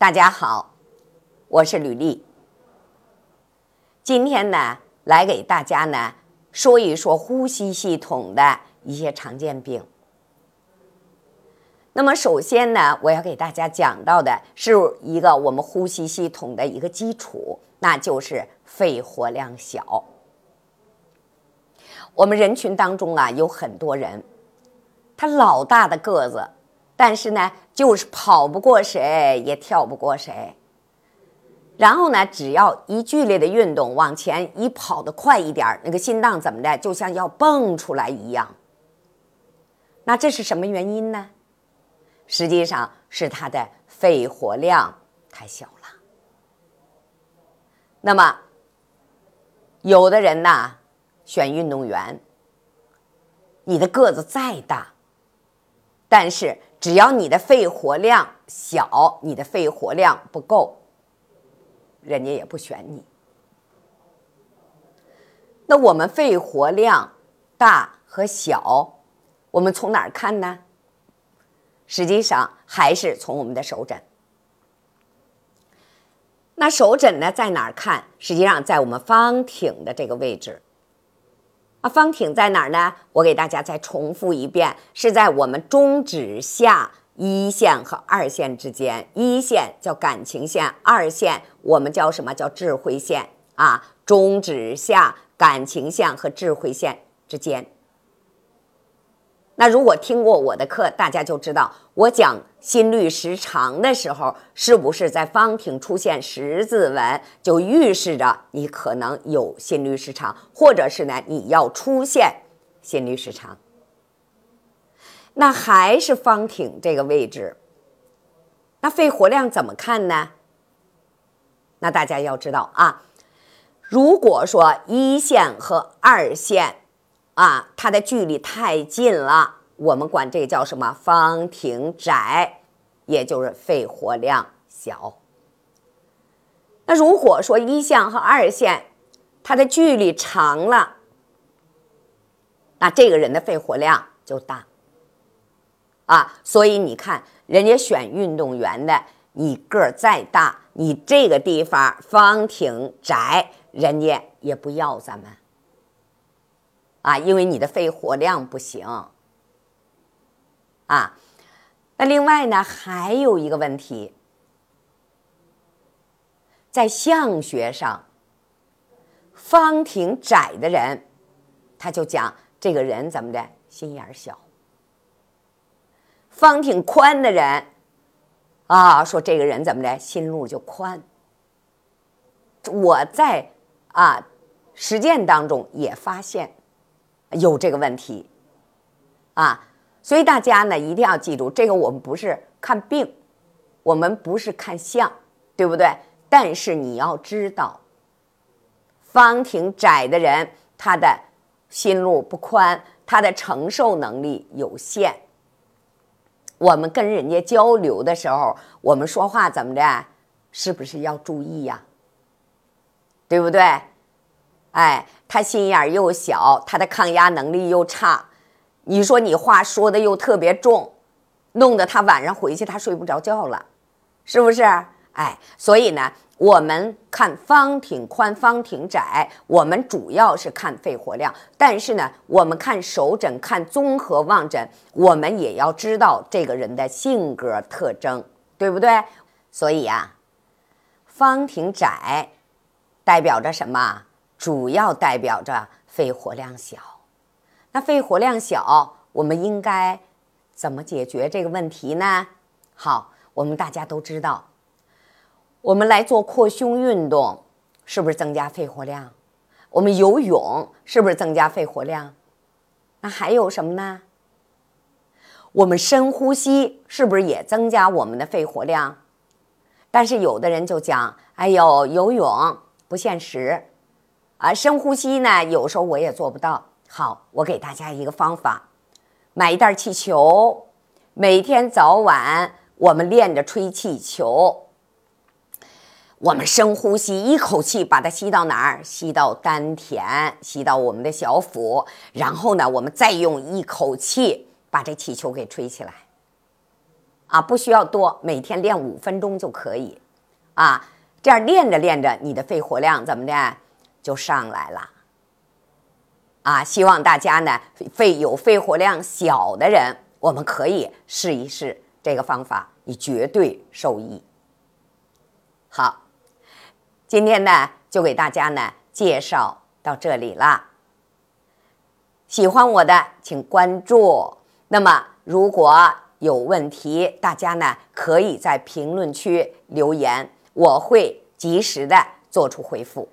大家好，我是吕丽。今天呢，来给大家呢说一说呼吸系统的一些常见病。那么首先呢，我要给大家讲到的是一个我们呼吸系统的一个基础，那就是肺活量小。我们人群当中啊，有很多人，他老大的个子。但是呢，就是跑不过谁，也跳不过谁。然后呢，只要一剧烈的运动，往前一跑得快一点那个心脏怎么的，就像要蹦出来一样。那这是什么原因呢？实际上是他的肺活量太小了。那么，有的人呢，选运动员，你的个子再大，但是。只要你的肺活量小，你的肺活量不够，人家也不选你。那我们肺活量大和小，我们从哪儿看呢？实际上还是从我们的手诊。那手诊呢，在哪儿看？实际上在我们方挺的这个位置。啊，方挺在哪儿呢？我给大家再重复一遍，是在我们中指下一线和二线之间。一线叫感情线，二线我们叫什么叫智慧线啊？中指下感情线和智慧线之间。那如果听过我的课，大家就知道我讲心律失常的时候，是不是在方挺出现十字纹，就预示着你可能有心律失常，或者是呢你要出现心律失常？那还是方挺这个位置，那肺活量怎么看呢？那大家要知道啊，如果说一线和二线。啊，它的距离太近了，我们管这叫什么？方庭窄，也就是肺活量小。那如果说一线和二线，它的距离长了，那这个人的肺活量就大。啊，所以你看，人家选运动员的，你个儿再大，你这个地方方挺窄，人家也不要咱们。啊，因为你的肺活量不行。啊，那另外呢，还有一个问题，在相学上，方挺窄的人，他就讲这个人怎么的，心眼小；方挺宽的人，啊，说这个人怎么的，心路就宽。我在啊实践当中也发现。有这个问题，啊，所以大家呢一定要记住，这个我们不是看病，我们不是看相，对不对？但是你要知道，方挺窄的人，他的心路不宽，他的承受能力有限。我们跟人家交流的时候，我们说话怎么着？是不是要注意呀？对不对？哎，他心眼儿又小，他的抗压能力又差，你说你话说的又特别重，弄得他晚上回去他睡不着觉了，是不是？哎，所以呢，我们看方挺宽，方挺窄，我们主要是看肺活量，但是呢，我们看手诊，看综合望诊，我们也要知道这个人的性格特征，对不对？所以呀，方挺窄代表着什么？主要代表着肺活量小，那肺活量小，我们应该怎么解决这个问题呢？好，我们大家都知道，我们来做扩胸运动，是不是增加肺活量？我们游泳是不是增加肺活量？那还有什么呢？我们深呼吸是不是也增加我们的肺活量？但是有的人就讲，哎呦，游泳不现实。啊，深呼吸呢，有时候我也做不到。好，我给大家一个方法，买一袋气球，每天早晚我们练着吹气球。我们深呼吸，一口气把它吸到哪儿？吸到丹田，吸到我们的小腹。然后呢，我们再用一口气把这气球给吹起来。啊，不需要多，每天练五分钟就可以，啊，这样练着练着，你的肺活量怎么的就上来了，啊，希望大家呢，肺有肺活量小的人，我们可以试一试这个方法，你绝对受益。好，今天呢，就给大家呢介绍到这里了。喜欢我的，请关注。那么，如果有问题，大家呢可以在评论区留言，我会及时的做出回复。